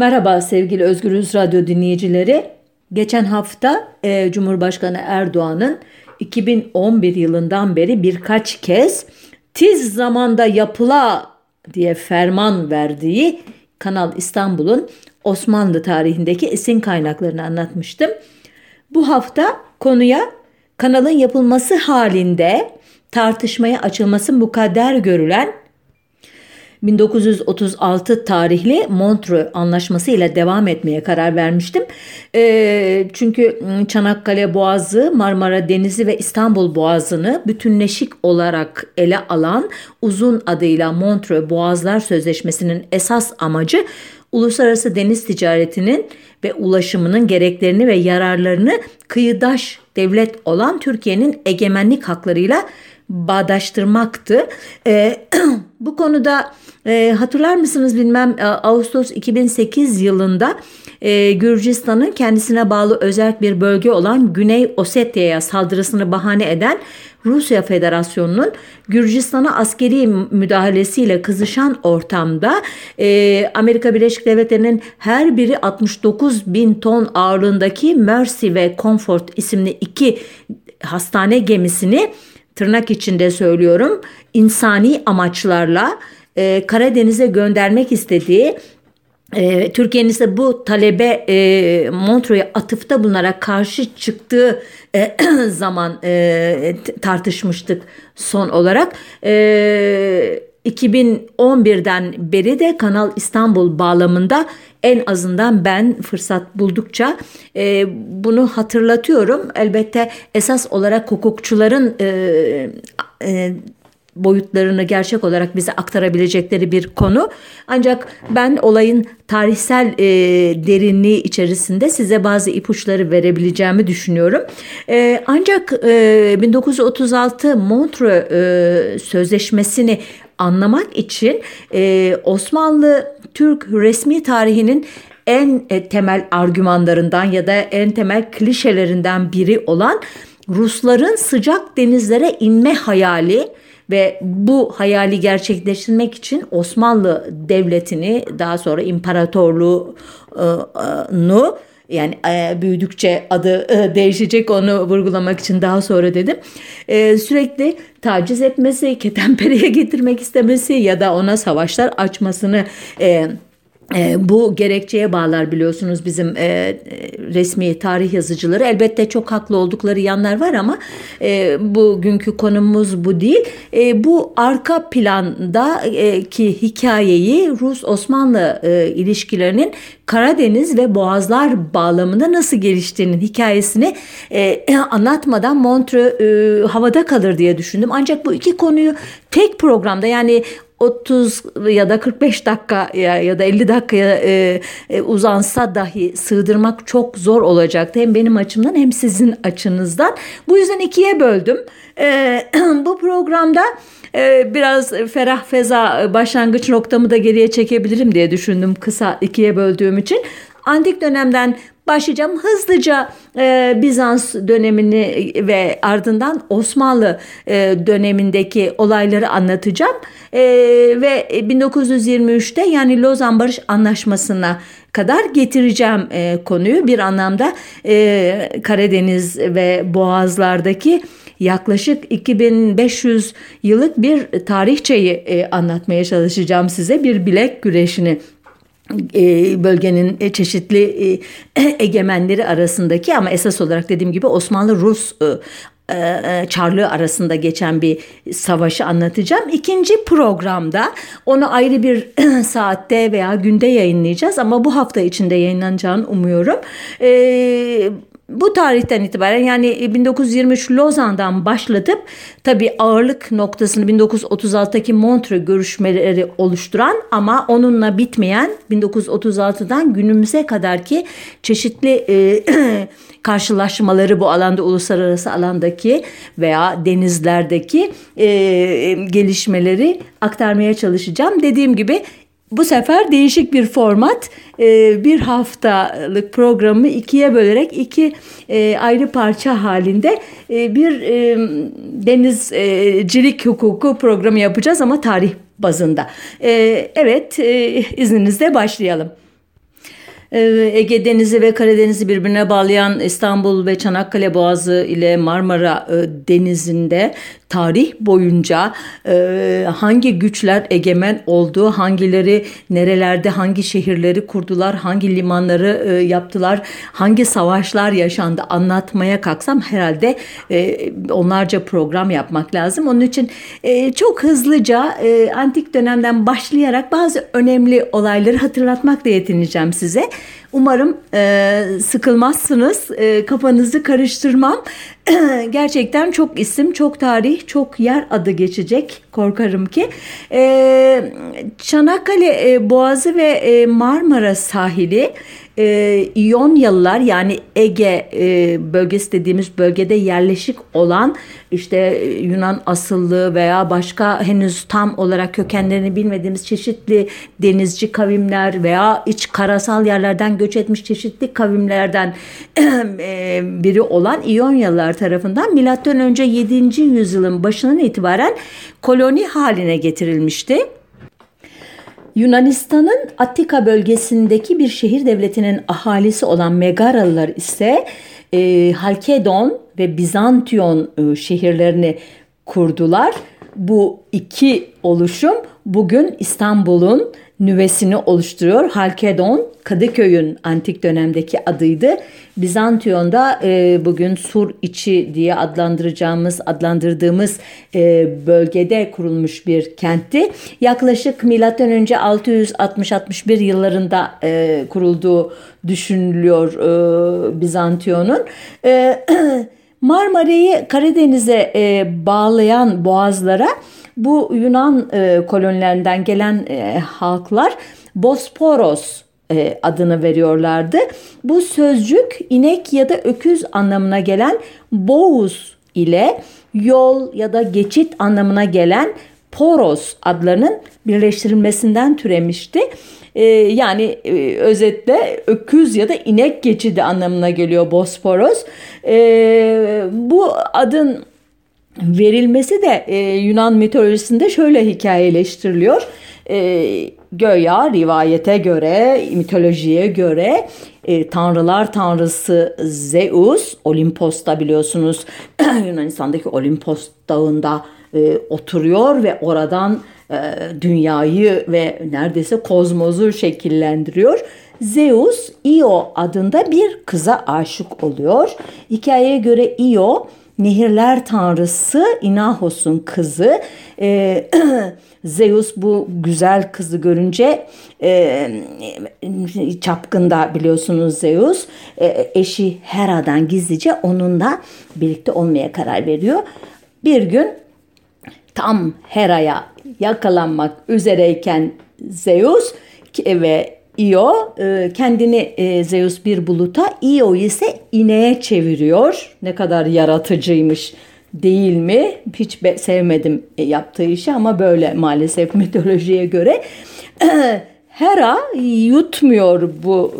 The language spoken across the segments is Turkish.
Merhaba sevgili Özgürüz Radyo dinleyicileri. Geçen hafta e, Cumhurbaşkanı Erdoğan'ın 2011 yılından beri birkaç kez tiz zamanda yapıla diye ferman verdiği Kanal İstanbul'un Osmanlı tarihindeki esin kaynaklarını anlatmıştım. Bu hafta konuya kanalın yapılması halinde tartışmaya açılması mukadder görülen 1936 tarihli Montreux Anlaşması ile devam etmeye karar vermiştim. E, çünkü Çanakkale Boğazı, Marmara Denizi ve İstanbul Boğazı'nı bütünleşik olarak ele alan uzun adıyla Montreux Boğazlar Sözleşmesi'nin esas amacı uluslararası deniz ticaretinin ve ulaşımının gereklerini ve yararlarını kıyıdaş devlet olan Türkiye'nin egemenlik haklarıyla bağdaştırmaktı. E, bu konuda e, hatırlar mısınız bilmem e, Ağustos 2008 yılında e, Gürcistan'ın kendisine bağlı özel bir bölge olan Güney Osetya'ya saldırısını bahane eden Rusya Federasyonu'nun Gürcistan'a askeri müdahalesiyle kızışan ortamda e, Amerika Birleşik Devletleri'nin her biri 69 bin ton ağırlığındaki Mercy ve Comfort isimli iki hastane gemisini tırnak içinde söylüyorum insani amaçlarla e, Karadeniz'e göndermek istediği e, Türkiye'nin ise bu talebe e, Montreux'e atıfta bulunarak karşı çıktığı e, zaman e, tartışmıştık son olarak. E, 2011'den beri de Kanal İstanbul bağlamında en azından ben fırsat buldukça e, bunu hatırlatıyorum. Elbette esas olarak hukukçuların e, e, boyutlarını gerçek olarak bize aktarabilecekleri bir konu. Ancak ben olayın tarihsel e, derinliği içerisinde size bazı ipuçları verebileceğimi düşünüyorum. E, ancak e, 1936 Montreux e, Sözleşmesi'ni anlamak için e, Osmanlı Türk resmi tarihinin en e, temel argümanlarından ya da en temel klişelerinden biri olan Rusların sıcak denizlere inme hayali ve bu hayali gerçekleştirmek için Osmanlı Devleti'ni daha sonra imparatorluğunu yani e, büyüdükçe adı e, değişecek onu vurgulamak için daha sonra dedim. E, sürekli taciz etmesi, ketenpereye getirmek istemesi ya da ona savaşlar açmasını e, e, bu gerekçeye bağlar biliyorsunuz bizim e, resmi tarih yazıcıları. Elbette çok haklı oldukları yanlar var ama e, bugünkü konumuz bu değil. E, bu arka planda e, ki hikayeyi Rus-Osmanlı e, ilişkilerinin Karadeniz ve Boğazlar bağlamında nasıl geliştiğinin hikayesini e, anlatmadan Montreux e, havada kalır diye düşündüm. Ancak bu iki konuyu tek programda yani 30 ya da 45 dakika ya, ya da 50 dakikaya e, e, uzansa dahi sığdırmak çok zor olacaktı. Hem benim açımdan hem sizin açınızdan. Bu yüzden ikiye böldüm. E, bu programda e, biraz ferah feza başlangıç noktamı da geriye çekebilirim diye düşündüm kısa ikiye böldüğüm için. Antik dönemden başlayacağım. Hızlıca e, Bizans dönemini ve ardından Osmanlı e, dönemindeki olayları anlatacağım. E, ve 1923'te yani Lozan Barış Anlaşması'na kadar getireceğim e, konuyu. Bir anlamda e, Karadeniz ve Boğazlardaki yaklaşık 2500 yıllık bir tarihçeyi e, anlatmaya çalışacağım size. Bir bilek güreşini e, bölgenin e, çeşitli e, egemenleri arasındaki ama esas olarak dediğim gibi Osmanlı-Rus Çarlığı arasında geçen bir savaşı anlatacağım. İkinci programda onu ayrı bir saatte veya günde yayınlayacağız ama bu hafta içinde yayınlanacağını umuyorum. Bu tarihten itibaren yani 1923 Lozan'dan başlatıp tabi ağırlık noktasını 1936'daki Montreux görüşmeleri oluşturan ama onunla bitmeyen 1936'dan günümüze kadar ki çeşitli e, karşılaşmaları bu alanda uluslararası alandaki veya denizlerdeki e, gelişmeleri aktarmaya çalışacağım. Dediğim gibi bu sefer değişik bir format e, bir haftalık programı ikiye bölerek iki e, ayrı parça halinde e, bir denizcilik hukuku programı yapacağız ama tarih bazında. Evet izninizle başlayalım. Ee, Ege Denizi ve Karadeniz'i birbirine bağlayan İstanbul ve Çanakkale Boğazı ile Marmara e, Denizi'nde tarih boyunca e, hangi güçler egemen oldu, hangileri nerelerde hangi şehirleri kurdular, hangi limanları e, yaptılar, hangi savaşlar yaşandı anlatmaya kalksam herhalde onlarca program yapmak lazım. Onun için çok hızlıca antik dönemden başlayarak bazı önemli olayları hatırlatmakla yetineceğim size. Umarım e, sıkılmazsınız, e, kafanızı karıştırmam. Gerçekten çok isim, çok tarih, çok yer adı geçecek korkarım ki. E, Çanakkale e, Boğazı ve e, Marmara sahili e, İyonyalılar yani Ege e, bölgesi dediğimiz bölgede yerleşik olan işte e, Yunan asıllı veya başka henüz tam olarak kökenlerini bilmediğimiz çeşitli denizci kavimler veya iç karasal yerlerden göç etmiş çeşitli kavimlerden e, biri olan İyonyalılar tarafından milattan önce 7. yüzyılın başından itibaren koloni haline getirilmişti. Yunanistan'ın Attika bölgesindeki bir şehir devletinin ahalisi olan Megaralılar ise e, Halkedon ve Bizantiyon e, şehirlerini kurdular. Bu iki oluşum bugün İstanbul'un nüvesini oluşturuyor. Halkedon Kadıköy'ün antik dönemdeki adıydı. Bizantiyon'da e, bugün Sur içi diye adlandıracağımız, adlandırdığımız e, bölgede kurulmuş bir kentti. Yaklaşık milattan önce 660-61 yıllarında e, kurulduğu düşünülüyor e, Bizantiyon'un. E, Marmara'yı Karadeniz'e e, bağlayan boğazlara bu Yunan e, kolonilerinden gelen e, halklar Bosporos e, adını veriyorlardı. Bu sözcük inek ya da öküz anlamına gelen boğuz ile yol ya da geçit anlamına gelen poros adlarının birleştirilmesinden türemişti. Ee, yani e, özetle öküz ya da inek geçidi anlamına geliyor Bosporos. Ee, bu adın verilmesi de e, Yunan mitolojisinde şöyle hikayeleştiriliyor. E, göya rivayete göre, mitolojiye göre e, tanrılar tanrısı Zeus, Olimpos'ta biliyorsunuz Yunanistan'daki Olimpos dağında e, oturuyor ve oradan e, dünyayı ve neredeyse kozmozu şekillendiriyor. Zeus Io adında bir kıza aşık oluyor. Hikayeye göre Io nehirler tanrısı Inahos'un kızı. E, Zeus bu güzel kızı görünce e, çapkında biliyorsunuz Zeus e, eşi Hera'dan gizlice onunla birlikte olmaya karar veriyor. Bir gün tam Hera'ya yakalanmak üzereyken Zeus ve Io e, kendini e, Zeus bir buluta, Io ise ineğe çeviriyor. Ne kadar yaratıcıymış değil mi? Hiç sevmedim e, yaptığı işi ama böyle maalesef mitolojiye göre. Hera yutmuyor bu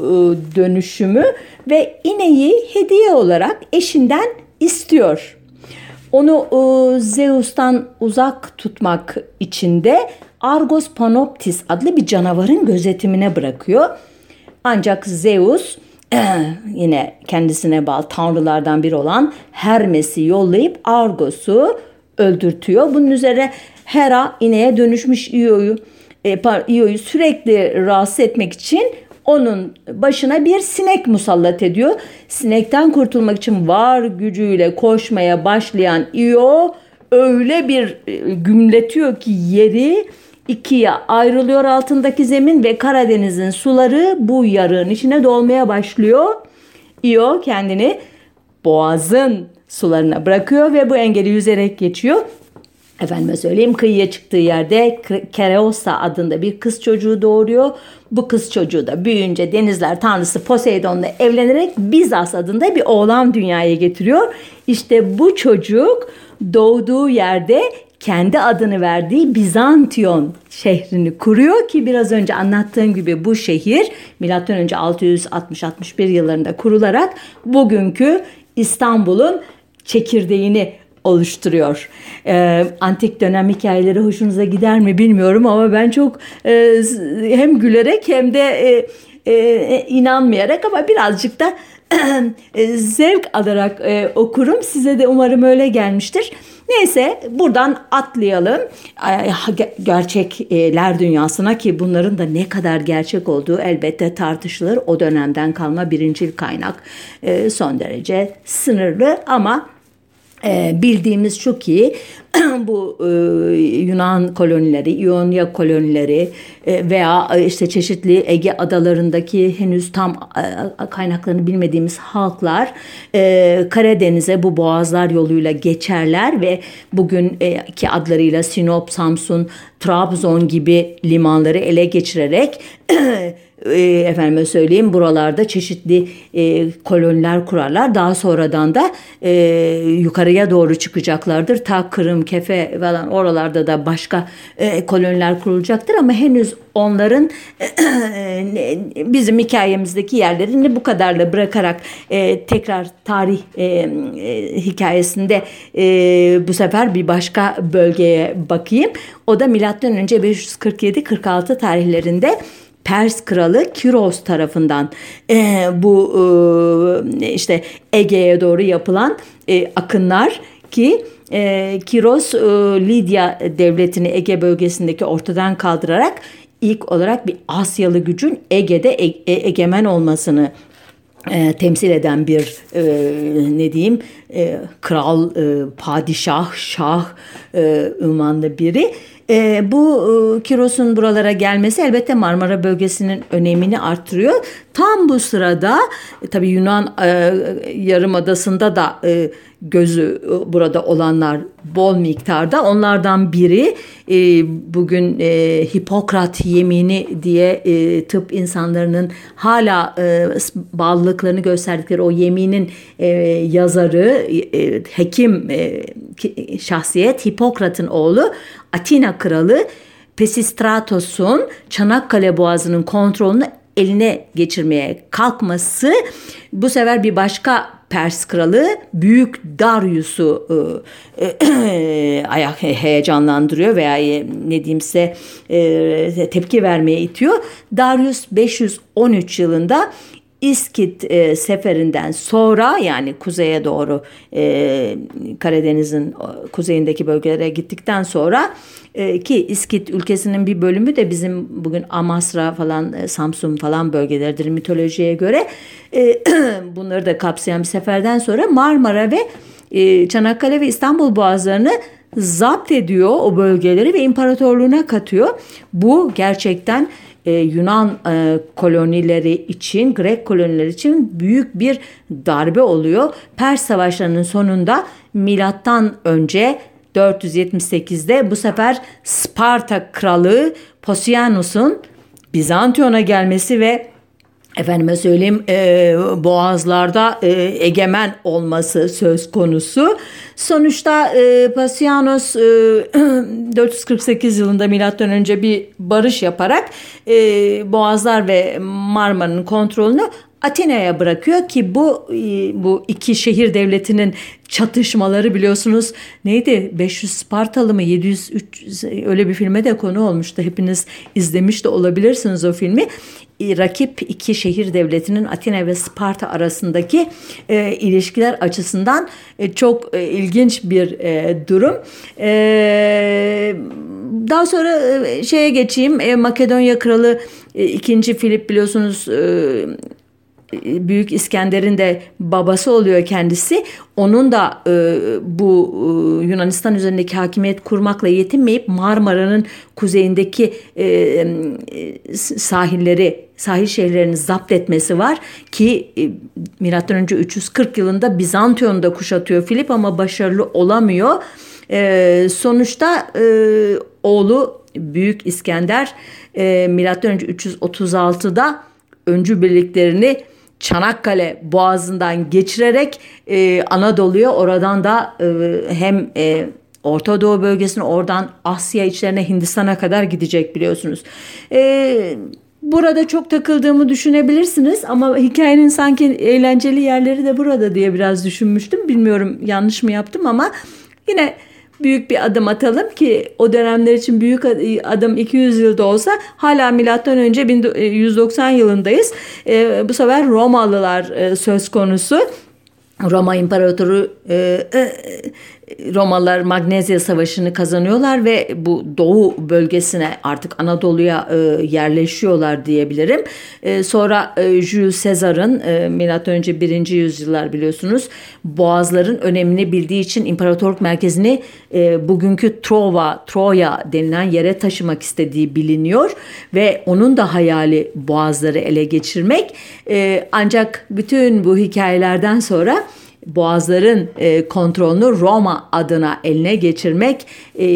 dönüşümü ve ineği hediye olarak eşinden istiyor. Onu Zeus'tan uzak tutmak için de Argos panoptis adlı bir canavarın gözetimine bırakıyor. Ancak Zeus yine kendisine bağlı tanrılardan biri olan Hermes'i yollayıp Argos'u öldürtüyor. Bunun üzerine Hera ineğe dönüşmüş Io'yu e, Io'yu sürekli rahatsız etmek için onun başına bir sinek musallat ediyor. Sinekten kurtulmak için var gücüyle koşmaya başlayan Io öyle bir e, gümletiyor ki yeri ikiye ayrılıyor altındaki zemin ve Karadeniz'in suları bu yarığın içine dolmaya başlıyor. Io kendini boğazın sularına bırakıyor ve bu engeli yüzerek geçiyor. Efendime söyleyeyim kıyıya çıktığı yerde Kereosa adında bir kız çocuğu doğuruyor. Bu kız çocuğu da büyüyünce denizler tanrısı Poseidon'la evlenerek Bizas adında bir oğlan dünyaya getiriyor. İşte bu çocuk doğduğu yerde kendi adını verdiği Bizantiyon şehrini kuruyor ki biraz önce anlattığım gibi bu şehir milattan önce 660-61 yıllarında kurularak bugünkü İstanbul'un çekirdeğini oluşturuyor. Ee, antik dönem hikayeleri hoşunuza gider mi bilmiyorum ama ben çok e, hem gülerek hem de e, e, inanmayarak ama birazcık da e, zevk alarak e, okurum. Size de umarım öyle gelmiştir. Neyse buradan atlayalım gerçekler dünyasına ki bunların da ne kadar gerçek olduğu elbette tartışılır. O dönemden kalma birincil kaynak e, son derece sınırlı ama e, bildiğimiz şu ki bu e, Yunan kolonileri, İonya kolonileri e, veya e, işte çeşitli Ege adalarındaki henüz tam e, kaynaklarını bilmediğimiz halklar e, Karadeniz'e bu boğazlar yoluyla geçerler ve bugünkü e, adlarıyla Sinop, Samsun, Trabzon gibi limanları ele geçirerek e, efendime söyleyeyim buralarda çeşitli e, koloniler kurarlar. Daha sonradan da e, yukarıya doğru çıkacaklardır. Ta Kırım, Kefe falan oralarda da başka e, koloniler kurulacaktır ama henüz onların e, bizim hikayemizdeki yerlerini bu kadarla bırakarak e, tekrar tarih e, e, hikayesinde e, bu sefer bir başka bölgeye bakayım. O da milattan önce 547-46 tarihlerinde Pers kralı Kiros tarafından e, bu e, işte Ege'ye doğru yapılan e, akınlar ki e, Kiros e, Lidya devletini Ege bölgesindeki ortadan kaldırarak ilk olarak bir Asyalı gücün Ege'de e, e, egemen olmasını e, temsil eden bir e, ne diyeyim e, kral, e, padişah, şah e, ünvanlı biri. E, bu e, Kiros'un buralara gelmesi elbette Marmara bölgesinin önemini arttırıyor. Tam bu sırada e, tabii Yunan e, Yarımadası'nda da e, gözü e, burada olanlar bol miktarda. Onlardan biri e, bugün e, Hipokrat yemini diye e, tıp insanlarının hala e, bağlılıklarını gösterdikleri o yeminin e, yazarı, e, hekim e, şahsiyet Hipokrat'ın oğlu Atina kralı Pesistratos'un Çanakkale Boğazı'nın kontrolünü eline geçirmeye kalkması bu sefer bir başka Pers kralı Büyük Darius'u e, e, heyecanlandırıyor veya e, ne diyeyimse e, tepki vermeye itiyor. Darius 513 yılında İskit e, seferinden sonra yani kuzeye doğru e, Karadeniz'in kuzeyindeki bölgelere gittikten sonra e, ki İskit ülkesinin bir bölümü de bizim bugün Amasra falan e, Samsun falan bölgeleridir mitolojiye göre e, bunları da kapsayan bir seferden sonra Marmara ve e, Çanakkale ve İstanbul boğazlarını zapt ediyor o bölgeleri ve imparatorluğuna katıyor. Bu gerçekten e, Yunan e, kolonileri için, Grek kolonileri için büyük bir darbe oluyor. Pers savaşlarının sonunda milattan önce 478'de bu sefer Sparta kralı Posianus'un Bizantiyon'a gelmesi ve efendime söyleyeyim e, boğazlarda e, egemen olması söz konusu. Sonuçta e, Pasianos e, 448 yılında milattan önce bir barış yaparak e, boğazlar ve Marmara'nın kontrolünü Atina'ya bırakıyor ki bu e, bu iki şehir devletinin çatışmaları biliyorsunuz neydi? 500 Spartalı mı 700 300 öyle bir filme de konu olmuştu. Hepiniz izlemiş de olabilirsiniz o filmi rakip iki şehir devletinin Atina ve Sparta arasındaki e, ilişkiler açısından e, çok e, ilginç bir e, durum. E, daha sonra e, şeye geçeyim. E, Makedonya kralı e, 2. Filip biliyorsunuz e, Büyük İskender'in de babası oluyor kendisi. Onun da e, bu e, Yunanistan üzerindeki hakimiyet kurmakla yetinmeyip Marmara'nın kuzeyindeki e, e, sahilleri, sahil şehirlerini zapt etmesi var ki e, milattan önce 340 yılında Bizantiyon'da kuşatıyor Filip ama başarılı olamıyor. E, sonuçta e, oğlu Büyük İskender e, milattan önce 336'da öncü birliklerini Çanakkale boğazından geçirerek e, Anadolu'ya oradan da e, hem e, Orta Doğu bölgesine oradan Asya içlerine Hindistan'a kadar gidecek biliyorsunuz. E, burada çok takıldığımı düşünebilirsiniz ama hikayenin sanki eğlenceli yerleri de burada diye biraz düşünmüştüm. Bilmiyorum yanlış mı yaptım ama yine büyük bir adım atalım ki o dönemler için büyük adım 200 yılda olsa hala milattan önce 190 yılındayız. E, bu sefer Romalılar e, söz konusu. Roma İmparatoru e, e, Romalılar Magnezya Savaşı'nı kazanıyorlar ve bu doğu bölgesine artık Anadolu'ya e, yerleşiyorlar diyebilirim. E, sonra e, Jules Caesar'ın e, M.Ö. 1. yüzyıllar biliyorsunuz boğazların önemini bildiği için imparatorluk merkezini e, bugünkü Trova, Troya denilen yere taşımak istediği biliniyor ve onun da hayali boğazları ele geçirmek. E, ancak bütün bu hikayelerden sonra boğazların e, kontrolünü Roma adına eline geçirmek e,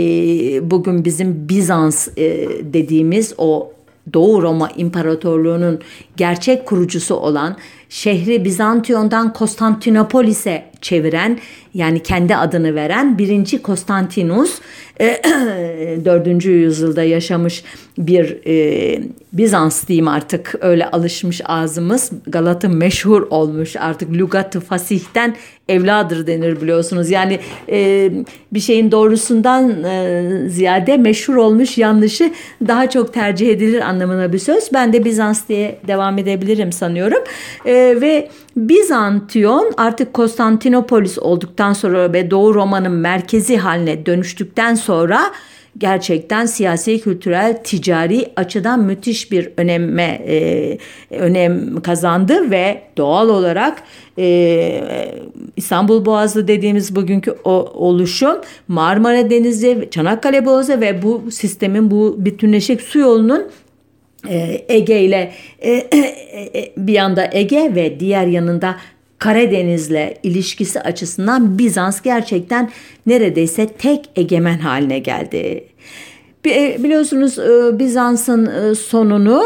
bugün bizim Bizans e, dediğimiz o Doğu Roma İmparatorluğu'nun gerçek kurucusu olan şehri Bizantiyon'dan Konstantinopolis'e çeviren yani kendi adını veren birinci Konstantinus 4. yüzyılda yaşamış bir e, Bizans diyeyim artık öyle alışmış ağzımız. Galat'ı meşhur olmuş artık lügatı fasihten evladır denir biliyorsunuz. Yani e, bir şeyin doğrusundan e, ziyade meşhur olmuş yanlışı daha çok tercih edilir anlamına bir söz. Ben de Bizans diye devam edebilirim sanıyorum. E, ve Bizantiyon artık Konstantinopolis olduktan sonra ve Doğu Roma'nın merkezi haline dönüştükten sonra gerçekten siyasi, kültürel, ticari açıdan müthiş bir öneme e, önem kazandı ve doğal olarak e, İstanbul Boğazı dediğimiz bugünkü o oluşum Marmara Denizi, Çanakkale Boğazı ve bu sistemin bu bütünleşik su yolunun e, Ege ile e, e, bir yanda Ege ve diğer yanında Karadeniz'le ilişkisi açısından Bizans gerçekten neredeyse tek egemen haline geldi. Biliyorsunuz Bizans'ın sonunu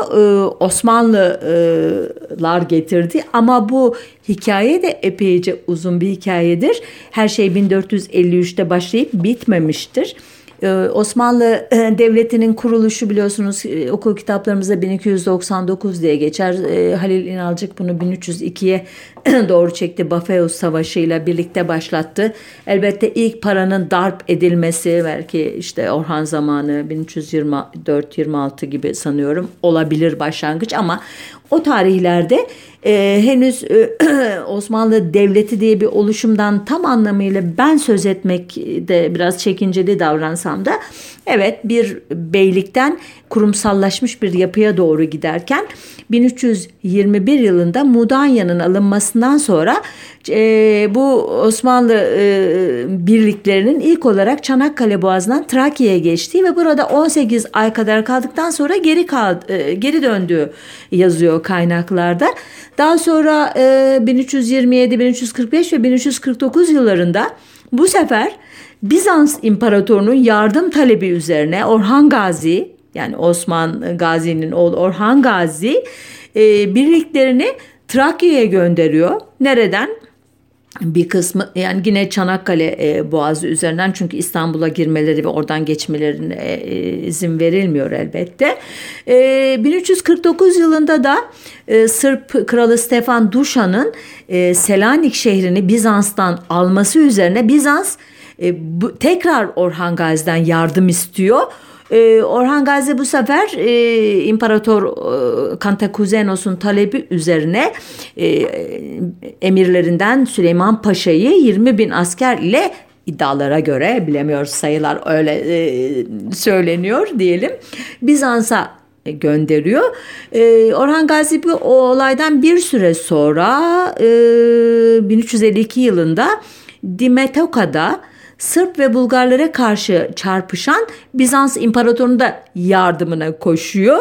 Osmanlılar getirdi ama bu hikaye de epeyce uzun bir hikayedir. Her şey 1453'te başlayıp bitmemiştir. Osmanlı e, Devleti'nin kuruluşu biliyorsunuz e, okul kitaplarımızda 1299 diye geçer. E, Halil İnalcık bunu 1302'ye doğru çekti. Bafeus Savaşı ile birlikte başlattı. Elbette ilk paranın darp edilmesi belki işte Orhan zamanı 1324-26 gibi sanıyorum olabilir başlangıç ama o tarihlerde e, henüz e, Osmanlı Devleti diye bir oluşumdan tam anlamıyla ben söz etmek de biraz çekinceli davransam da evet bir beylikten kurumsallaşmış bir yapıya doğru giderken 1321 yılında Mudanya'nın alınmasından sonra e, bu Osmanlı e, birliklerinin ilk olarak Çanakkale Boğazı'ndan Trakya'ya geçtiği ve burada 18 ay kadar kaldıktan sonra geri kaldı, e, geri döndüğü yazıyor kaynaklarda. Daha sonra e, 1327, 1345 ve 1349 yıllarında bu sefer Bizans İmparatorunun yardım talebi üzerine Orhan Gazi yani Osman Gazi'nin oğlu Orhan Gazi e, birliklerini Trakya'ya gönderiyor. Nereden? bir kısmı yani yine Çanakkale e, Boğazı üzerinden çünkü İstanbul'a girmeleri ve oradan geçmelerine e, izin verilmiyor elbette. E, 1349 yılında da e, Sırp Kralı Stefan Duşan'ın e, Selanik şehrini Bizans'tan alması üzerine Bizans e, bu, tekrar Orhan Gazi'den yardım istiyor. E, Orhan Gazi bu sefer e, İmparator e, Kantakuzenos'un talebi üzerine e, emirlerinden Süleyman Paşa'yı 20 bin asker ile iddialara göre bilemiyoruz sayılar öyle e, söyleniyor diyelim. Bizans'a gönderiyor. E, Orhan Gazi bu o olaydan bir süre sonra e, 1352 yılında Dimetoka'da Sırp ve Bulgarlara karşı çarpışan Bizans İmparatorluğu'nun da yardımına koşuyor.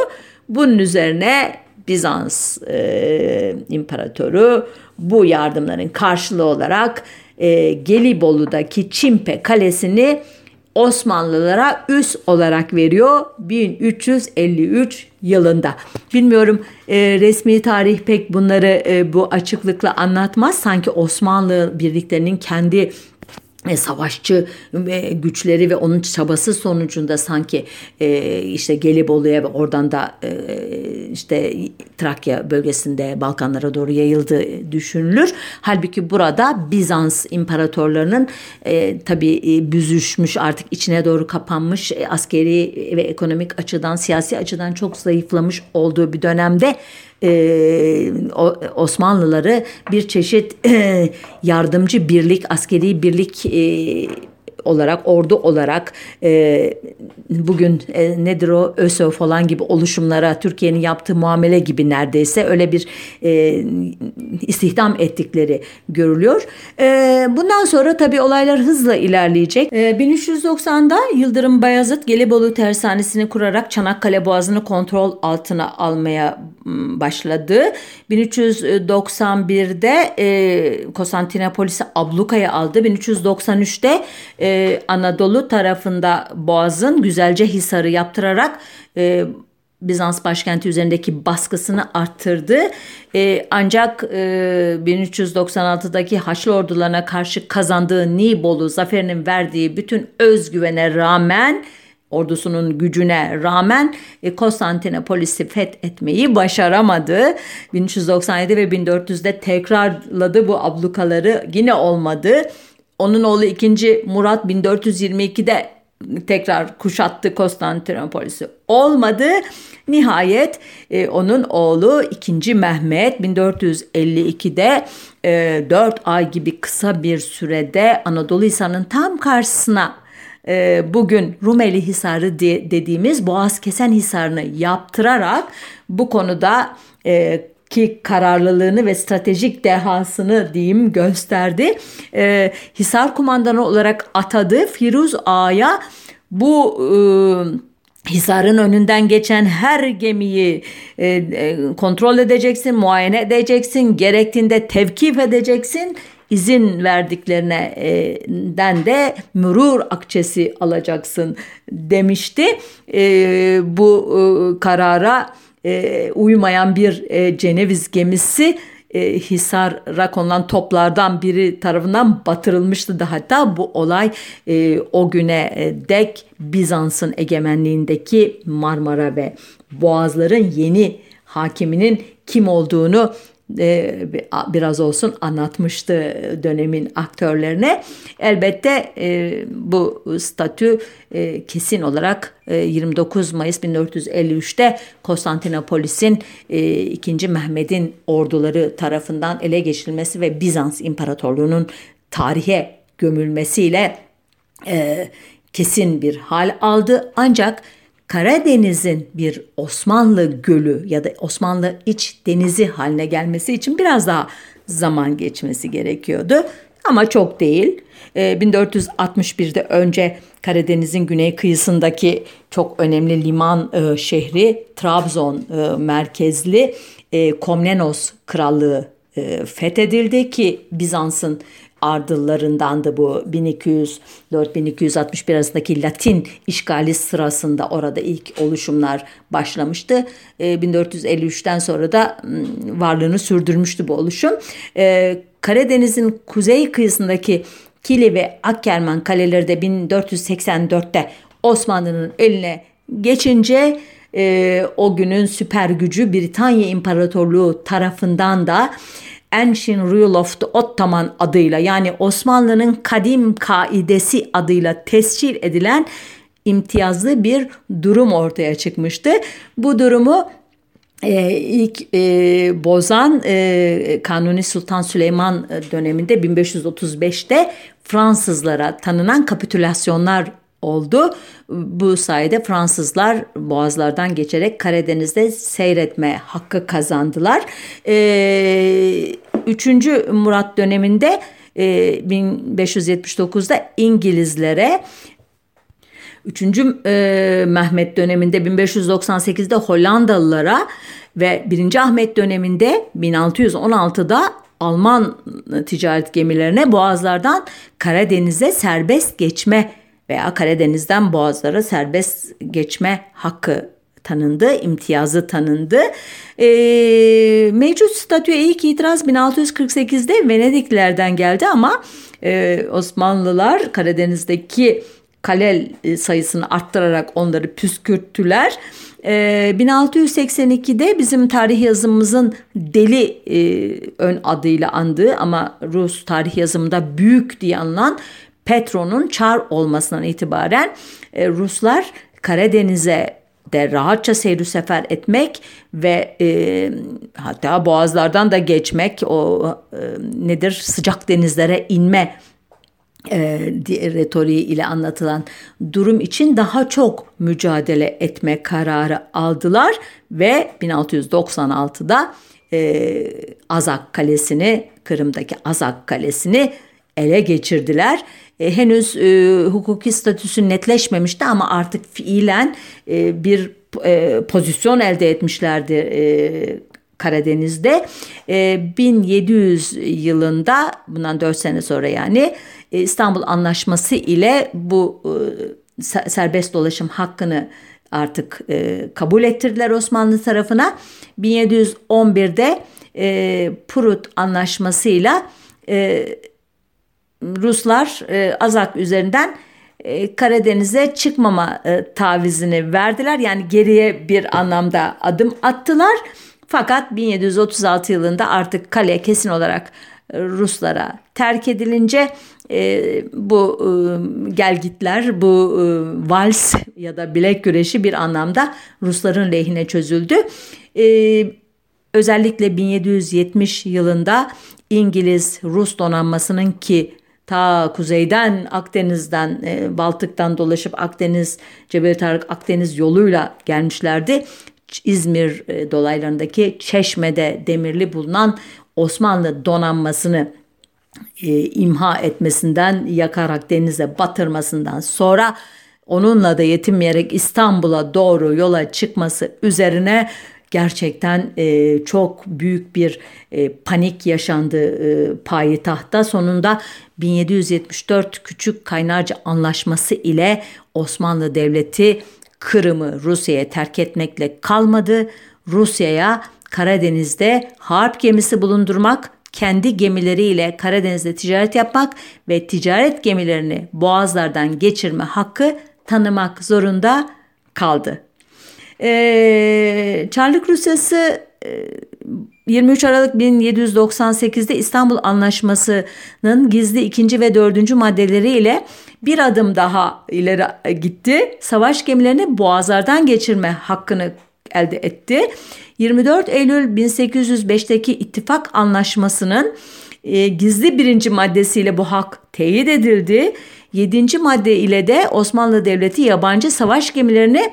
Bunun üzerine Bizans e, İmparatoru bu yardımların karşılığı olarak e, Gelibolu'daki Çimpe Kalesi'ni Osmanlılara üs olarak veriyor 1353 yılında. Bilmiyorum e, resmi tarih pek bunları e, bu açıklıkla anlatmaz. Sanki Osmanlı birliklerinin kendi e, savaşçı e, güçleri ve onun çabası sonucunda sanki e, işte Gelibolu'ya ve oradan da işte Trakya bölgesinde Balkanlara doğru yayıldı düşünülür. Halbuki burada Bizans imparatorlarının e, tabii büzüşmüş artık içine doğru kapanmış askeri ve ekonomik açıdan siyasi açıdan çok zayıflamış olduğu bir dönemde e, Osmanlıları bir çeşit e, yardımcı birlik, askeri birlik e, olarak, ordu olarak e, bugün e, nedir o ÖSO falan gibi oluşumlara Türkiye'nin yaptığı muamele gibi neredeyse öyle bir e, istihdam ettikleri görülüyor. E, bundan sonra tabii olaylar hızla ilerleyecek. E, 1390'da Yıldırım Bayezid Gelibolu tersanesini kurarak Çanakkale Boğazı'nı kontrol altına almaya başladı. 1391'de e, Konstantinopolis'i ablukaya aldı. 1393'te e, Anadolu tarafında Boğaz'ın güzelce hisarı yaptırarak e, Bizans başkenti üzerindeki baskısını arttırdı. E, ancak e, 1396'daki Haçlı ordularına karşı kazandığı Nibolu zaferinin verdiği bütün özgüvene rağmen ordusunun gücüne rağmen e, Konstantinopolis'i fethetmeyi başaramadı. 1397 ve 1400'de tekrarladı bu ablukaları yine olmadı. Onun oğlu 2. Murat 1422'de tekrar kuşattı Konstantinopolis'i. Olmadı. Nihayet e, onun oğlu 2. Mehmet 1452'de e, 4 ay gibi kısa bir sürede Anadolu Hisarı'nın tam karşısına e, bugün Rumeli Hisarı de, dediğimiz Boğaz Kesen Hisarı'nı yaptırarak bu konuda e, ki kararlılığını ve stratejik dehasını diyeyim gösterdi. E, Hisar kumandanı olarak atadı Firuz Ağa'ya bu e, Hisar'ın önünden geçen her gemiyi e, e, kontrol edeceksin, muayene edeceksin, gerektiğinde tevkif edeceksin izin verdiklerinden de mürur akçesi alacaksın demişti. E, bu e, karara e, uymayan bir e, Ceneviz gemisi e, Hisar'a konulan toplardan biri tarafından batırılmıştı da. Hatta bu olay e, o güne e, dek Bizans'ın egemenliğindeki Marmara ve Boğazların yeni hakiminin kim olduğunu e, biraz olsun anlatmıştı dönemin aktörlerine. Elbette e, bu statü e, kesin olarak 29 Mayıs 1453'te Konstantinopolis'in 2. Mehmet'in orduları tarafından ele geçirilmesi ve Bizans İmparatorluğu'nun tarihe gömülmesiyle kesin bir hal aldı. Ancak Karadeniz'in bir Osmanlı gölü ya da Osmanlı iç denizi haline gelmesi için biraz daha zaman geçmesi gerekiyordu. Ama çok değil. 1461'de ee, önce Karadeniz'in güney kıyısındaki çok önemli liman e, şehri Trabzon e, merkezli e, Komnenos Krallığı fethedildi ki Bizans'ın ardıllarından da bu 1204-1261 arasındaki Latin işgali sırasında orada ilk oluşumlar başlamıştı. 1453'ten ee, sonra da varlığını sürdürmüştü bu oluşum. Ee, Karadeniz'in kuzey kıyısındaki Kili ve Akkerman kaleleri de 1484'te Osmanlı'nın eline geçince e, o günün süper gücü Britanya İmparatorluğu tarafından da Ancient Rule of the Ottoman adıyla yani Osmanlı'nın kadim kaidesi adıyla tescil edilen imtiyazlı bir durum ortaya çıkmıştı. Bu durumu e, ilk e, bozan e, Kanuni Sultan Süleyman döneminde 1535'te Fransızlara tanınan kapitülasyonlar oldu. Bu sayede Fransızlar boğazlardan geçerek Karadeniz'de seyretme hakkı kazandılar. Ee, 3. Murat döneminde e, 1579'da İngilizlere 3. E, Mehmet döneminde 1598'de Hollandalılara ve 1. Ahmet döneminde 1616'da Alman ticaret gemilerine boğazlardan Karadeniz'e serbest geçme veya Karadeniz'den boğazlara serbest geçme hakkı tanındı, imtiyazı tanındı. E, mevcut statüye ilk itiraz 1648'de Venediklilerden geldi ama e, Osmanlılar Karadeniz'deki kale e, sayısını arttırarak onları püskürttüler. 1682'de ee, bizim tarih yazımımızın deli e, ön adıyla andığı ama Rus tarih yazımında büyük diye anılan Petro'nun Çar olmasından itibaren e, Ruslar Karadeniz'e de rahatça seyir sefer etmek ve e, hatta boğazlardan da geçmek o e, nedir sıcak denizlere inme e, retoriği ile anlatılan durum için daha çok mücadele etme kararı aldılar ve 1696'da e, Azak Kalesi'ni Kırım'daki Azak Kalesi'ni ele geçirdiler. E, henüz e, hukuki statüsü netleşmemişti ama artık fiilen e, bir e, pozisyon elde etmişlerdi e, Karadeniz'de. E, 1700 yılında bundan 4 sene sonra yani e, İstanbul Anlaşması ile bu e, serbest dolaşım hakkını artık e, kabul ettirdiler Osmanlı tarafına. 1711'de e, Prut Anlaşması'yla e, Ruslar e, Azak üzerinden e, Karadeniz'e çıkmama e, tavizini verdiler. Yani geriye bir anlamda adım attılar. Fakat 1736 yılında artık kale kesin olarak Ruslara terk edilince e, bu e, gelgitler, bu e, vals ya da bilek güreşi bir anlamda Rusların lehine çözüldü. E, özellikle 1770 yılında İngiliz-Rus donanmasının ki ta kuzeyden Akdeniz'den e, Baltık'tan dolaşıp Akdeniz Cebel Tarık Akdeniz yoluyla gelmişlerdi. İzmir e, dolaylarındaki Çeşme'de demirli bulunan Osmanlı donanmasını e, imha etmesinden yakarak denize batırmasından sonra onunla da yetinmeyerek İstanbul'a doğru yola çıkması üzerine gerçekten e, çok büyük bir e, panik yaşandı e, payitahta. Sonunda 1774 Küçük Kaynarca Anlaşması ile Osmanlı Devleti Kırım'ı Rusya'ya terk etmekle kalmadı. Rusya'ya Karadeniz'de harp gemisi bulundurmak, kendi gemileriyle Karadeniz'de ticaret yapmak ve ticaret gemilerini boğazlardan geçirme hakkı tanımak zorunda kaldı. Ee, Çarlık Rusyası 23 e, Aralık 1798'de İstanbul Anlaşması'nın gizli ikinci ve dördüncü maddeleriyle bir adım daha ileri gitti. Savaş gemilerini boğazlardan geçirme hakkını elde etti. 24 Eylül 1805'teki ittifak anlaşmasının e, gizli birinci maddesiyle bu hak teyit edildi. Yedinci madde ile de Osmanlı Devleti yabancı savaş gemilerini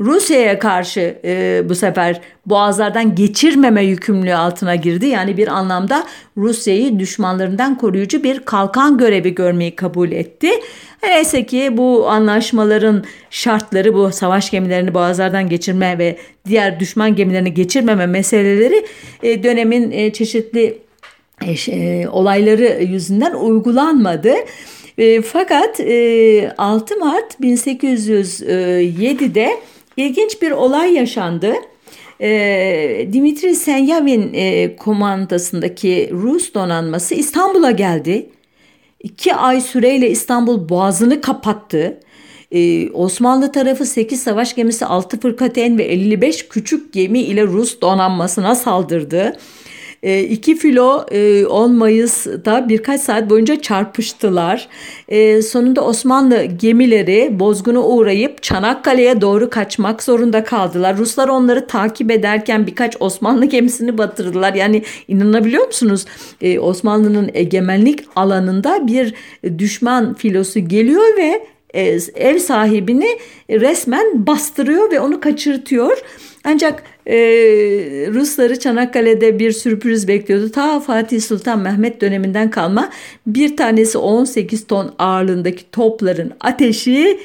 Rusya'ya karşı e, bu sefer boğazlardan geçirmeme yükümlülüğü altına girdi. Yani bir anlamda Rusya'yı düşmanlarından koruyucu bir kalkan görevi görmeyi kabul etti. Neyse ki bu anlaşmaların şartları bu savaş gemilerini boğazlardan geçirme ve diğer düşman gemilerini geçirmeme meseleleri e, dönemin e, çeşitli e, e, olayları yüzünden uygulanmadı. E, fakat e, 6 Mart 1807'de ilginç bir olay yaşandı. E, Dimitri Senyavin e, komandasındaki Rus donanması İstanbul'a geldi. İki ay süreyle İstanbul boğazını kapattı. Ee, Osmanlı tarafı 8 savaş gemisi 6 fırkateyn ve 55 küçük gemi ile Rus donanmasına saldırdı. E, iki filo e, 10 Mayıs'ta birkaç saat boyunca çarpıştılar. E, sonunda Osmanlı gemileri bozguna uğrayıp Çanakkale'ye doğru kaçmak zorunda kaldılar. Ruslar onları takip ederken birkaç Osmanlı gemisini batırdılar. Yani inanabiliyor musunuz? E, Osmanlı'nın egemenlik alanında bir düşman filosu geliyor ve e, ev sahibini resmen bastırıyor ve onu kaçırtıyor. Ancak e, Rusları Çanakkale'de bir sürpriz bekliyordu. Ta Fatih Sultan Mehmet döneminden kalma bir tanesi 18 ton ağırlığındaki topların ateşi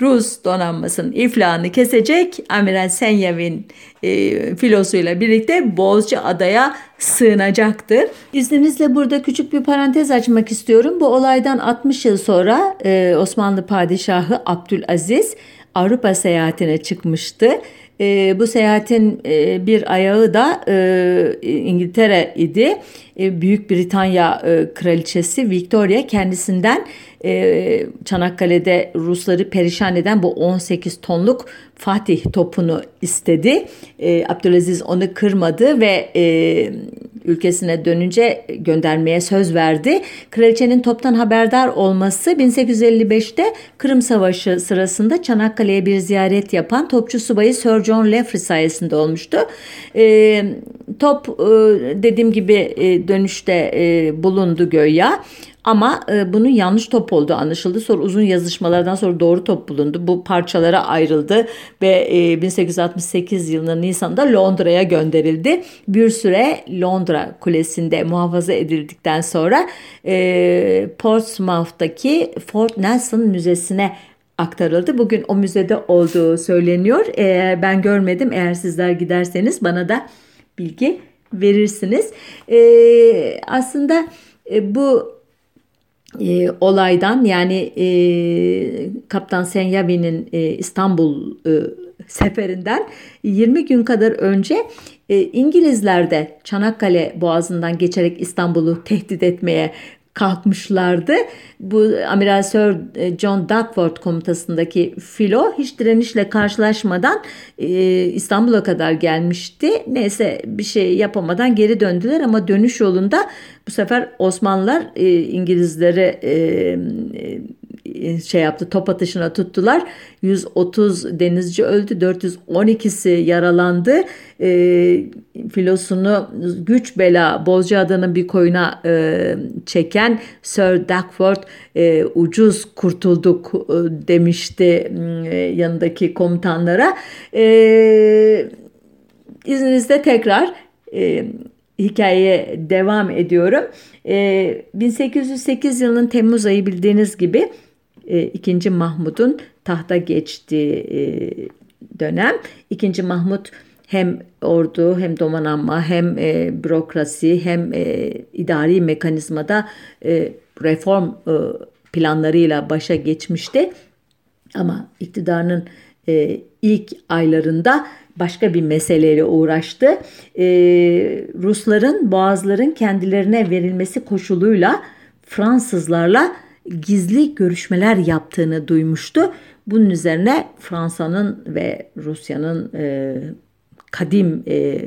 Rus donanmasının iflahını kesecek Amiral Senyav'in e, filosuyla birlikte Bozca Adaya sığınacaktır. İzninizle burada küçük bir parantez açmak istiyorum. Bu olaydan 60 yıl sonra e, Osmanlı Padişahı Abdülaziz Avrupa seyahatine çıkmıştı. E, bu seyahatin e, bir ayağı da e, İngiltere idi. E, Büyük Britanya e, kraliçesi Victoria kendisinden e, Çanakkale'de Rusları perişan eden bu 18 tonluk Fatih topunu istedi. E, Abdülaziz onu kırmadı ve e, ülkesine dönünce göndermeye söz verdi. Kraliçenin toptan haberdar olması 1855'te Kırım Savaşı sırasında Çanakkale'ye bir ziyaret yapan topçu subayı Sir John Leffrey sayesinde olmuştu. E, top e, dediğim gibi e, dönüşte e, bulundu göya. Ama e, bunun yanlış top olduğu anlaşıldı. Sonra uzun yazışmalardan sonra doğru top bulundu. Bu parçalara ayrıldı ve e, 1868 yılının Nisan'da Londra'ya gönderildi. Bir süre Londra Kulesi'nde muhafaza edildikten sonra e, Portsmouth'taki Fort Nelson Müzesi'ne aktarıldı. Bugün o müzede olduğu söyleniyor. Eğer ben görmedim eğer sizler giderseniz bana da bilgi verirsiniz. E, aslında e, bu e, olaydan yani e, Kaptan Senyavi'nin e, İstanbul e, seferinden 20 gün kadar önce e, İngilizler de Çanakkale Boğazı'ndan geçerek İstanbul'u tehdit etmeye kalkmışlardı. Bu Amiral Sir e, John Duckworth komutasındaki filo hiç direnişle karşılaşmadan e, İstanbul'a kadar gelmişti. Neyse bir şey yapamadan geri döndüler ama dönüş yolunda bu sefer Osmanlılar e, İngilizlere e, e şey yaptı top atışına tuttular. 130 denizci öldü 412'si yaralandı. E, filosunu güç bela Bozcaada'nın bir koyuna e, çeken Sir Duckworth e, ucuz kurtulduk e, demişti e, yanındaki komutanlara. E, izninizle tekrar e, hikayeye devam ediyorum. E, 1808 yılının Temmuz ayı bildiğiniz gibi e, 2. Mahmud'un tahta geçtiği e, dönem. 2. Mahmud hem ordu hem donanma hem e, bürokrasi hem e, idari mekanizmada e, reform e, planlarıyla başa geçmişti. Ama iktidarının e, ilk aylarında başka bir meseleyle uğraştı. E, Rusların boğazların kendilerine verilmesi koşuluyla Fransızlarla gizli görüşmeler yaptığını duymuştu. Bunun üzerine Fransa'nın ve Rusya'nın e, kadim e,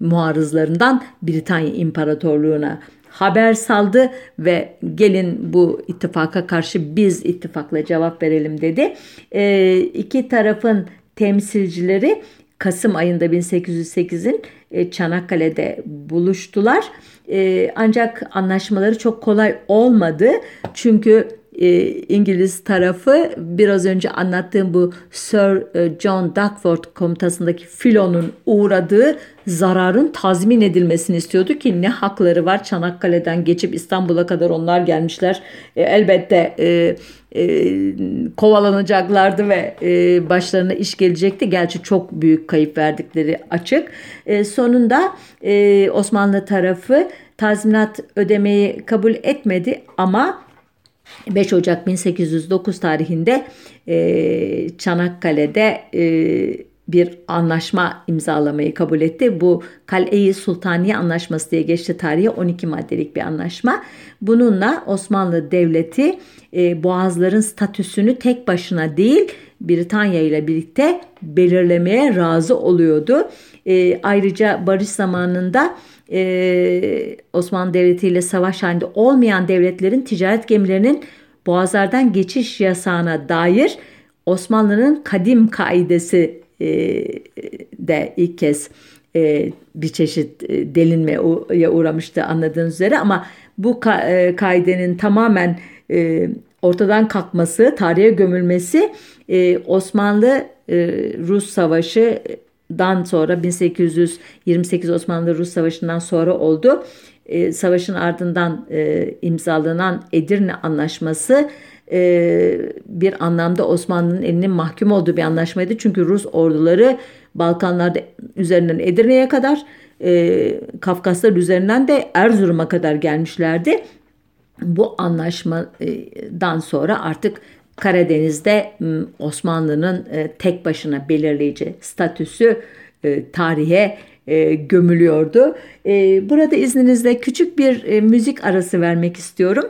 muarızlarından Britanya İmparatorluğu'na haber saldı ve gelin bu ittifaka karşı biz ittifakla cevap verelim dedi. E, iki tarafın temsilcileri Kasım ayında 1808'in e, Çanakkale'de buluştular. E, ancak anlaşmaları çok kolay olmadı. Çünkü e, İngiliz tarafı biraz önce anlattığım bu Sir e, John Duckworth komutasındaki filonun uğradığı zararın tazmin edilmesini istiyordu ki ne hakları var Çanakkale'den geçip İstanbul'a kadar onlar gelmişler. E, elbette e, e, kovalanacaklardı ve e, başlarına iş gelecekti. Gerçi çok büyük kayıp verdikleri açık. E, sonunda e, Osmanlı tarafı tazminat ödemeyi kabul etmedi ama 5 Ocak 1809 tarihinde e, Çanakkale'de e, bir anlaşma imzalamayı kabul etti. Bu Kale-i Sultaniye Anlaşması diye geçti tarihe 12 maddelik bir anlaşma. Bununla Osmanlı Devleti e, boğazların statüsünü tek başına değil Britanya ile birlikte belirlemeye razı oluyordu. E, ayrıca barış zamanında e, Osmanlı Devleti ile savaş halinde olmayan devletlerin ticaret gemilerinin boğazlardan geçiş yasağına dair Osmanlı'nın kadim kaidesi de ilk kez e, bir çeşit e, delinmeye uğramıştı anladığınız üzere ama bu e, kaidenin tamamen ortadan kalkması, tarihe gömülmesi Osmanlı Rus Savaşı dan sonra 1828 Osmanlı-Rus Savaşı'ndan sonra oldu. Savaşın ardından imzalanan Edirne Anlaşması e, bir anlamda Osmanlı'nın elinin mahkum olduğu bir anlaşmaydı. Çünkü Rus orduları Balkanlarda üzerinden Edirne'ye kadar e, Kafkaslar üzerinden de Erzurum'a kadar gelmişlerdi. Bu anlaşmadan sonra artık Karadeniz'de Osmanlı'nın e, tek başına belirleyici statüsü e, tarihe e, gömülüyordu. Burada izninizle küçük bir müzik arası vermek istiyorum.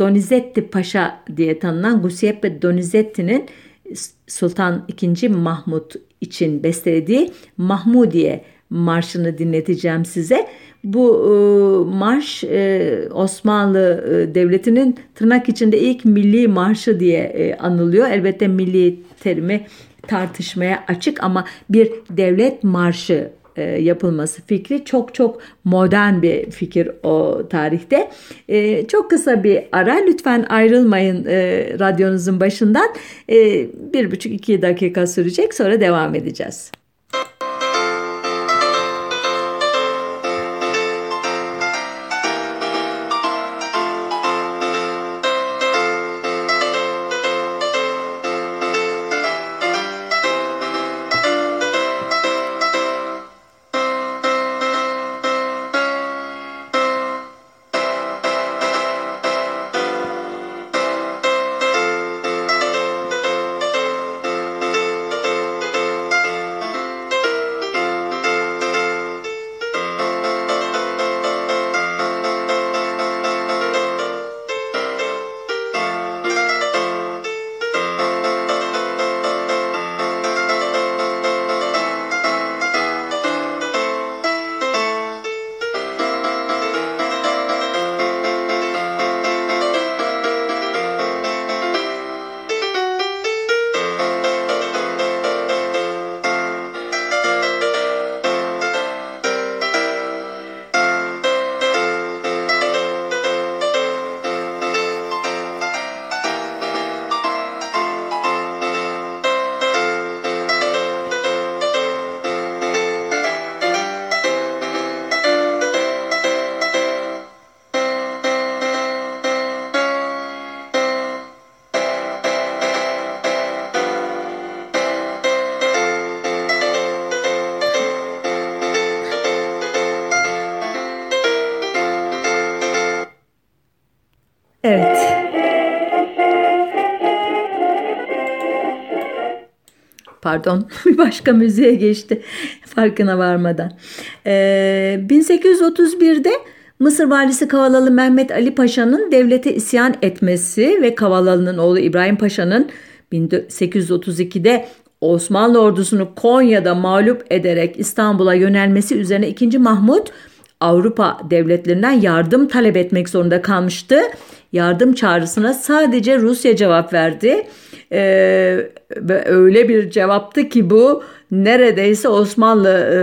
Donizetti Paşa diye tanınan Giuseppe Donizetti'nin Sultan II. Mahmut için bestelediği Mahmudiye marşını dinleteceğim size. Bu e, marş e, Osmanlı e, Devleti'nin tırnak içinde ilk milli marşı diye e, anılıyor. Elbette milli terimi tartışmaya açık ama bir devlet marşı e, yapılması fikri çok çok modern bir fikir o tarihte. E, çok kısa bir ara lütfen ayrılmayın e, radyonuzun başından. Bir buçuk iki dakika sürecek sonra devam edeceğiz. Pardon bir başka müziğe geçti farkına varmadan. Ee, 1831'de Mısır valisi Kavalalı Mehmet Ali Paşa'nın devlete isyan etmesi ve Kavalalı'nın oğlu İbrahim Paşa'nın 1832'de Osmanlı ordusunu Konya'da mağlup ederek İstanbul'a yönelmesi üzerine 2. Mahmut Avrupa devletlerinden yardım talep etmek zorunda kalmıştı. Yardım çağrısına sadece Rusya cevap verdi. Ee, ve öyle bir cevaptı ki bu neredeyse Osmanlı e,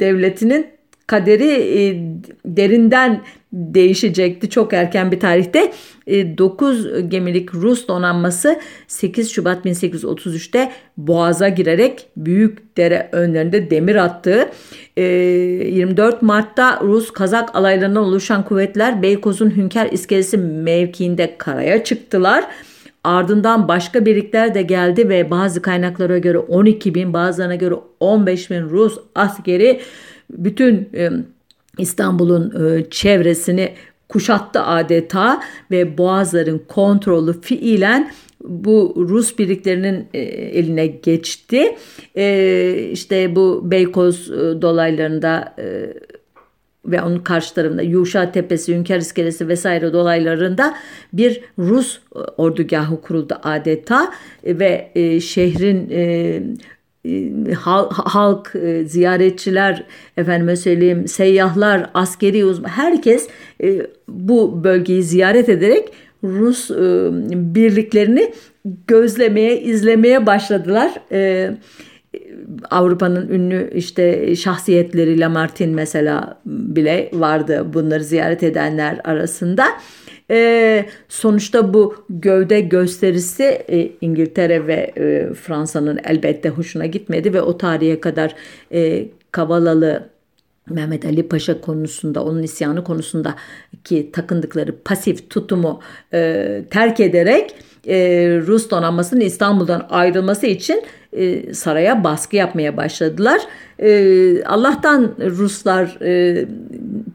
Devleti'nin kaderi e, derinden değişecekti çok erken bir tarihte. 9 e, gemilik Rus donanması 8 Şubat 1833'te Boğaz'a girerek Büyük Dere önlerinde demir attı. 24 Mart'ta Rus Kazak alaylarından oluşan kuvvetler Beykoz'un Hünkar iskelesi mevkiinde karaya çıktılar. Ardından başka birlikler de geldi ve bazı kaynaklara göre 12 bin bazılarına göre 15 bin Rus askeri bütün İstanbul'un çevresini kuşattı adeta ve Boğazların kontrolü fiilen bu Rus birliklerinin eline geçti. İşte bu Beykoz dolaylarında ve onun karşı tarafında Yuşa Tepesi, Hünkar İskelesi vesaire dolaylarında bir Rus e, ordugahı kuruldu adeta ve e, şehrin e, e halk, ziyaretçiler, efendime söyleyeyim seyyahlar, askeri uzman herkes bu bölgeyi ziyaret ederek Rus birliklerini gözlemeye, izlemeye başladılar. Avrupa'nın ünlü işte şahsiyetleri Lamartine mesela bile vardı bunları ziyaret edenler arasında. E, sonuçta bu gövde gösterisi e, İngiltere ve e, Fransa'nın elbette hoşuna gitmedi ve o tarihe kadar e, Kavalalı Mehmet Ali Paşa konusunda, onun isyanı konusunda ki takındıkları pasif tutumu e, terk ederek e, Rus donanmasının İstanbul'dan ayrılması için e, saraya baskı yapmaya başladılar. E, Allah'tan Ruslar e,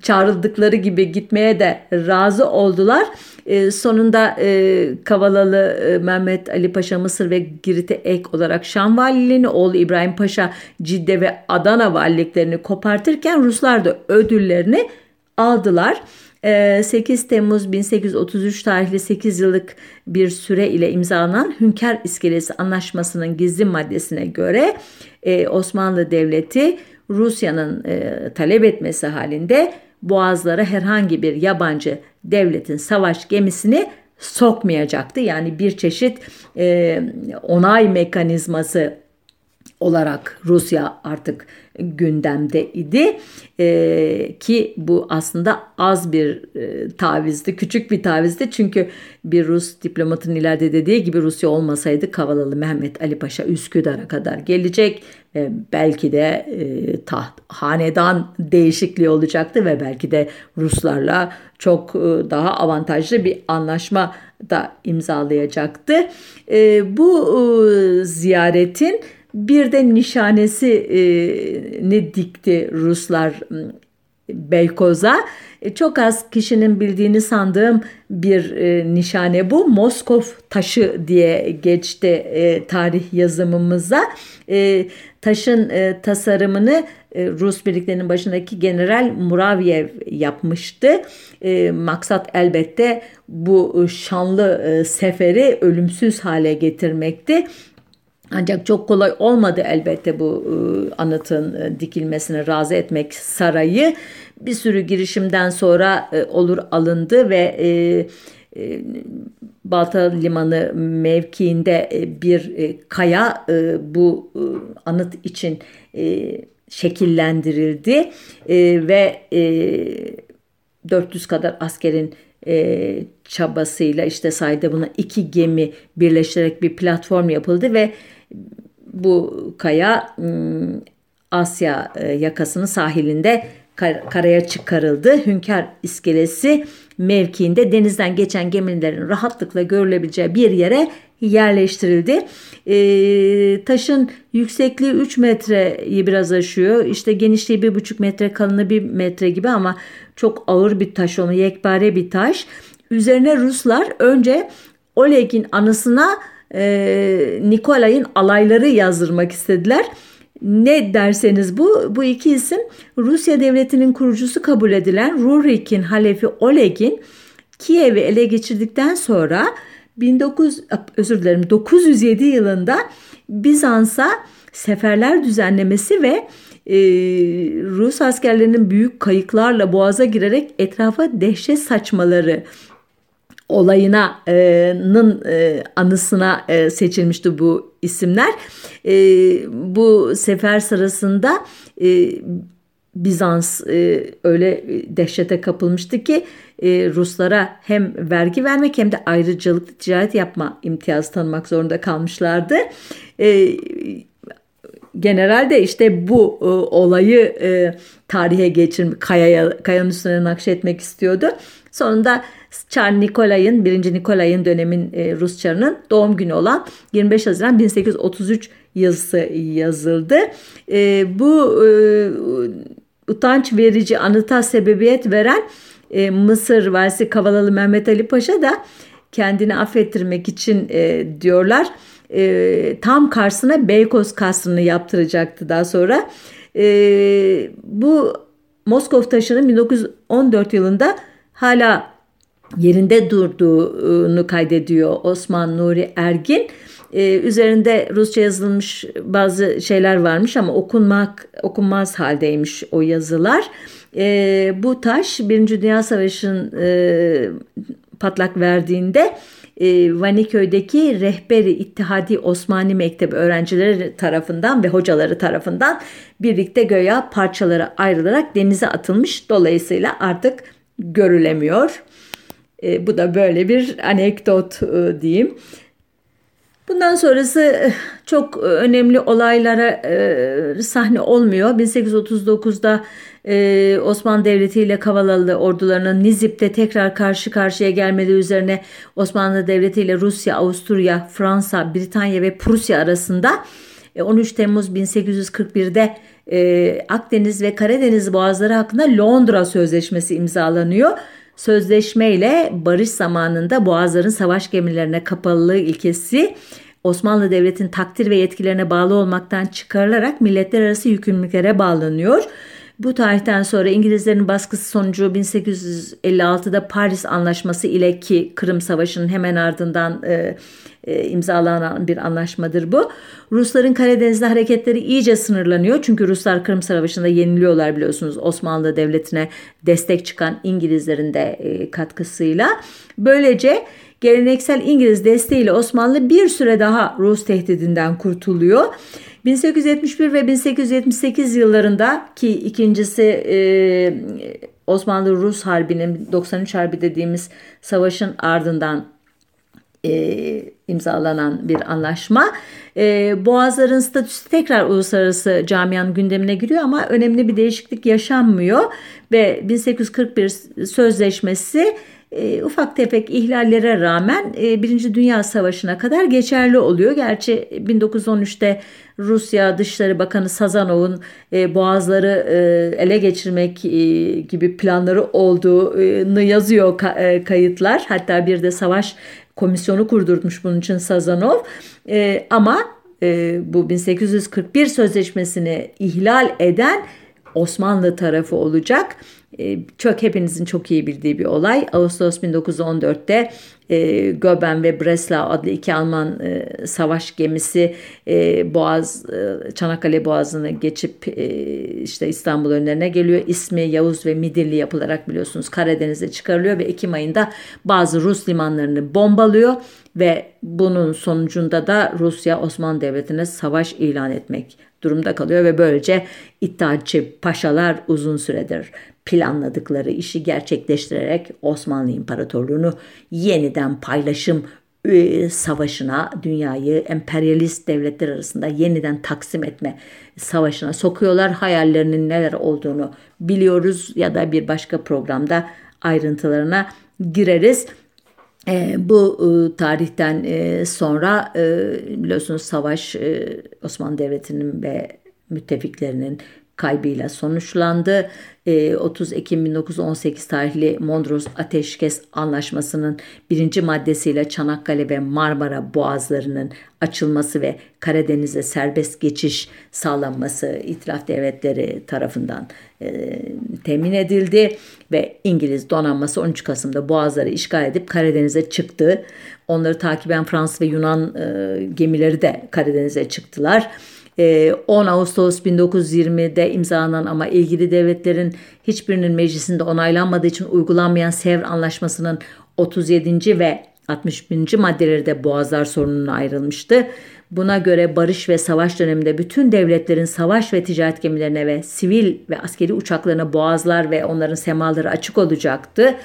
çağrıldıkları gibi gitmeye de razı oldular E, sonunda e, Kavalalı e, Mehmet Ali Paşa Mısır ve Girit'e ek olarak Şam valiliğini, oğlu İbrahim Paşa Cidde ve Adana valiliklerini kopartırken Ruslar da ödüllerini aldılar. 8 Temmuz 1833 tarihli 8 yıllık bir süre ile imzalanan Hünkar İskelesi Anlaşması'nın gizli maddesine göre Osmanlı Devleti Rusya'nın talep etmesi halinde boğazlara herhangi bir yabancı devletin savaş gemisini sokmayacaktı. Yani bir çeşit e, onay mekanizması olarak Rusya artık gündemde idi e, ki bu aslında az bir e, tavizdi, küçük bir tavizdi çünkü bir Rus diplomatın ileride dediği gibi Rusya olmasaydı Kavalalı Mehmet Ali Paşa Üsküdar'a kadar gelecek ve belki de e, taht hanedan değişikliği olacaktı ve belki de Ruslarla çok e, daha avantajlı bir anlaşma da imzalayacaktı. E, bu e, ziyaretin bir de nişanesini e, dikti Ruslar Beykoz'a. E, çok az kişinin bildiğini sandığım bir e, nişane bu. Moskov taşı diye geçti tarih yazımımıza. Taşın tasarımını Rus birliklerinin başındaki General Muravyev yapmıştı. Maksat elbette bu şanlı e, seferi ölümsüz hale getirmekti. Ancak çok kolay olmadı elbette bu e, anıtın e, dikilmesine razı etmek sarayı. Bir sürü girişimden sonra e, olur alındı ve Balta Limanı mevkiinde bir kaya bu anıt için şekillendirildi ve 400 kadar askerin çabasıyla işte sayede buna iki gemi birleştirerek bir platform yapıldı ve bu kaya Asya ıı, yakasının sahilinde karaya çıkarıldı. Hünkar iskelesi mevkiinde denizden geçen gemilerin rahatlıkla görülebileceği bir yere yerleştirildi. E, taşın yüksekliği 3 metreyi biraz aşıyor. İşte genişliği 1,5 metre, kalınlığı 1 metre gibi ama çok ağır bir taş onu yekpare bir taş. Üzerine Ruslar önce Oleg'in anısına e, Nikolay'ın alayları yazdırmak istediler. Ne derseniz bu, bu iki isim Rusya devletinin kurucusu kabul edilen Rurik'in halefi Oleg'in Kiev'i ele geçirdikten sonra 19 özür dilerim 907 yılında Bizans'a seferler düzenlemesi ve e, Rus askerlerinin büyük kayıklarla boğaza girerek etrafa dehşet saçmaları olayının e, anısına e, seçilmişti bu isimler. E, bu sefer sırasında e, Bizans e, öyle dehşete kapılmıştı ki e, Ruslara hem vergi vermek hem de ayrıcalıklı ticaret yapma imtiyazı tanımak zorunda kalmışlardı. E, general de işte bu e, olayı e, tarihe geçirmek, kayaya, kayanın üstüne nakşetmek istiyordu. Sonunda Çar Nikolay'ın, 1. Nikolay'ın dönemin e, Rus çarının doğum günü olan 25 Haziran 1833 yazısı yazıldı. E, bu e, utanç verici anıta sebebiyet veren e, Mısır valisi Kavalalı Mehmet Ali Paşa da kendini affettirmek için e, diyorlar e, tam karşısına Beykoz kasrını yaptıracaktı daha sonra. E, bu Moskov taşının 1914 yılında hala yerinde durduğunu kaydediyor Osman Nuri Ergin. Ee, üzerinde Rusça yazılmış bazı şeyler varmış ama okunmak okunmaz haldeymiş o yazılar. Ee, bu taş Birinci Dünya Savaşı'nın e, patlak verdiğinde e, Vaniköy'deki rehberi İttihadi Osmani Mektebi öğrencileri tarafından ve hocaları tarafından birlikte göya parçalara ayrılarak denize atılmış. Dolayısıyla artık görülemiyor. E, bu da böyle bir anekdot e, diyeyim. Bundan sonrası eh, çok önemli olaylara e, sahne olmuyor. 1839'da e, Osmanlı Devleti ile Kavalalı ordularının Nizip'te tekrar karşı karşıya gelmeleri üzerine Osmanlı Devleti ile Rusya, Avusturya, Fransa, Britanya ve Prusya arasında 13 e, Temmuz 1841'de e, Akdeniz ve Karadeniz boğazları hakkında Londra Sözleşmesi imzalanıyor. Sözleşmeyle barış zamanında boğazların savaş gemilerine kapalılığı ilkesi Osmanlı Devleti'nin takdir ve yetkilerine bağlı olmaktan çıkarılarak milletler arası yükümlülüklere bağlanıyor. Bu tarihten sonra İngilizlerin baskısı sonucu 1856'da Paris Anlaşması ile ki Kırım Savaşı'nın hemen ardından e, e, imzalanan bir anlaşmadır bu. Rusların Karadeniz'de hareketleri iyice sınırlanıyor. Çünkü Ruslar Kırım Savaşı'nda yeniliyorlar biliyorsunuz Osmanlı Devleti'ne destek çıkan İngilizlerin de e, katkısıyla. Böylece geleneksel İngiliz desteğiyle Osmanlı bir süre daha Rus tehdidinden kurtuluyor. 1871 ve 1878 yıllarında ki ikincisi e, Osmanlı-Rus Harbi'nin 93 Harbi dediğimiz savaşın ardından e, imzalanan bir anlaşma. E, Boğazların statüsü tekrar uluslararası camianın gündemine giriyor ama önemli bir değişiklik yaşanmıyor ve 1841 sözleşmesi e, ufak tefek ihlallere rağmen e, Birinci Dünya Savaşı'na kadar geçerli oluyor. Gerçi 1913'te Rusya Dışişleri Bakanı Sazanov'un e, boğazları e, ele geçirmek e, gibi planları olduğunu yazıyor ka, e, kayıtlar. Hatta bir de savaş komisyonu kurdurmuş bunun için Sazanov. E, ama e, bu 1841 sözleşmesini ihlal eden Osmanlı tarafı olacak. E, çok hepinizin çok iyi bildiği bir olay. Ağustos 1914'te e, Göben ve Breslau adlı iki Alman e, savaş gemisi e, Boğaz e, Çanakkale Boğazı'nı geçip e, işte İstanbul önlerine geliyor. İsmi Yavuz ve Midilli yapılarak biliyorsunuz Karadeniz'e çıkarılıyor ve Ekim ayında bazı Rus limanlarını bombalıyor ve bunun sonucunda da Rusya Osmanlı Devleti'ne savaş ilan etmek durumda kalıyor ve böylece İttihatçı paşalar uzun süredir planladıkları işi gerçekleştirerek Osmanlı İmparatorluğunu yeniden paylaşım e, savaşına dünyayı emperyalist devletler arasında yeniden taksim etme savaşına sokuyorlar. Hayallerinin neler olduğunu biliyoruz ya da bir başka programda ayrıntılarına gireriz. E, bu e, tarihten e, sonra e, biliyorsunuz savaş e, Osmanlı Devleti'nin ve müttefiklerinin kaybıyla sonuçlandı. 30 ee, Ekim 1918 tarihli Mondros Ateşkes Anlaşması'nın birinci maddesiyle Çanakkale ve Marmara boğazlarının açılması ve Karadeniz'e serbest geçiş sağlanması itiraf devletleri tarafından e, temin edildi ve İngiliz donanması 13 Kasım'da boğazları işgal edip Karadeniz'e çıktı. Onları takiben Fransız ve Yunan e, gemileri de Karadeniz'e çıktılar. 10 ee, Ağustos 1920'de imzalanan ama ilgili devletlerin hiçbirinin meclisinde onaylanmadığı için uygulanmayan Sevr Anlaşması'nın 37. ve 61. maddeleri de Boğazlar sorununa ayrılmıştı. Buna göre barış ve savaş döneminde bütün devletlerin savaş ve ticaret gemilerine ve sivil ve askeri uçaklarına boğazlar ve onların semaları açık olacaktı.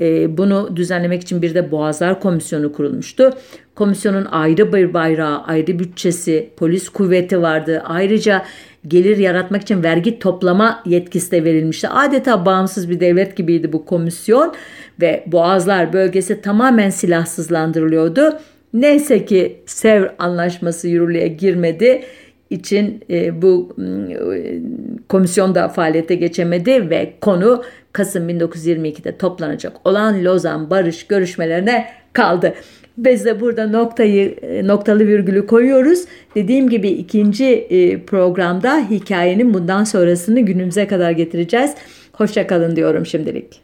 Ee, bunu düzenlemek için bir de Boğazlar Komisyonu kurulmuştu. Komisyonun ayrı bir bayrağı, ayrı bütçesi, polis kuvveti vardı. Ayrıca gelir yaratmak için vergi toplama yetkisi de verilmişti. Adeta bağımsız bir devlet gibiydi bu komisyon ve Boğazlar bölgesi tamamen silahsızlandırılıyordu. Neyse ki Sevr Anlaşması yürürlüğe girmedi için e, bu e, komisyon da faaliyete geçemedi ve konu Kasım 1922'de toplanacak olan Lozan Barış görüşmelerine kaldı. Biz de burada noktayı e, noktalı virgülü koyuyoruz. Dediğim gibi ikinci e, programda hikayenin bundan sonrasını günümüze kadar getireceğiz. Hoşçakalın diyorum şimdilik.